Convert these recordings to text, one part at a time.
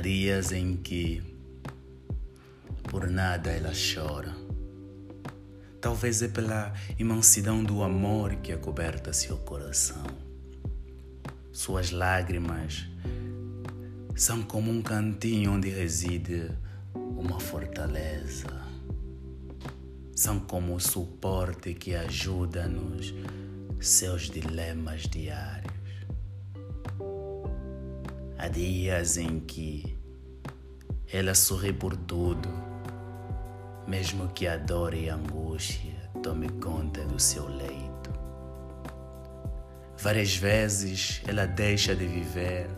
dias em que por nada ela chora. Talvez é pela imensidão do amor que acoberta seu coração. Suas lágrimas são como um cantinho onde reside uma fortaleza. São como o suporte que ajuda nos seus dilemas diários. Há dias em que ela sorri por tudo, mesmo que a dor e a angústia tome conta do seu leito. Várias vezes ela deixa de viver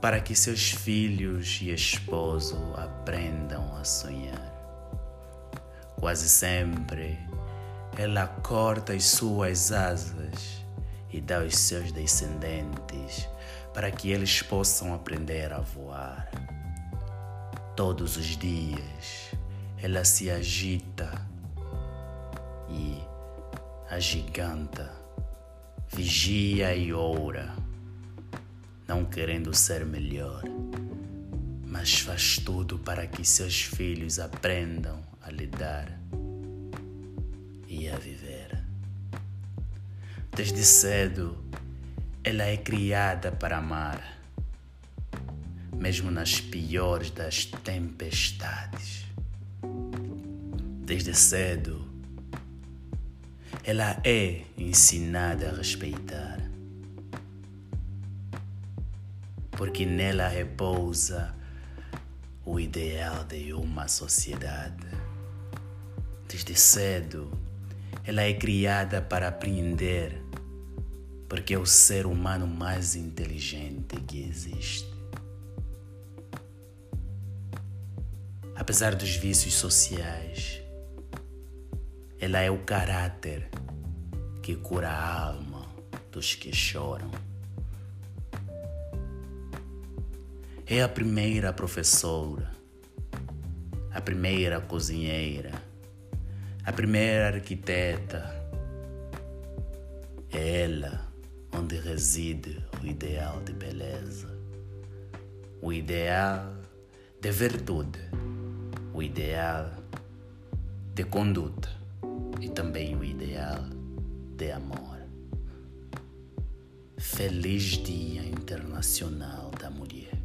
para que seus filhos e esposo aprendam a sonhar. Quase sempre ela corta as suas asas e dá aos seus descendentes para que eles possam aprender a voar. Todos os dias ela se agita e agiganta, vigia e ora, não querendo ser melhor, mas faz tudo para que seus filhos aprendam a lidar e a viver. Desde cedo, ela é criada para amar, mesmo nas piores das tempestades. Desde cedo, ela é ensinada a respeitar, porque nela repousa o ideal de uma sociedade. Desde cedo, ela é criada para aprender porque é o ser humano mais inteligente que existe. Apesar dos vícios sociais, ela é o caráter que cura a alma dos que choram. É a primeira professora, a primeira cozinheira, a primeira arquiteta. É ela onde reside o ideal de beleza, o ideal de virtude, o ideal de conduta e também o ideal de amor. Feliz Dia Internacional da Mulher.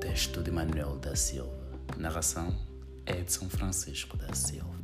Texto de Manuel da Silva. Narração Edson Francisco da Silva.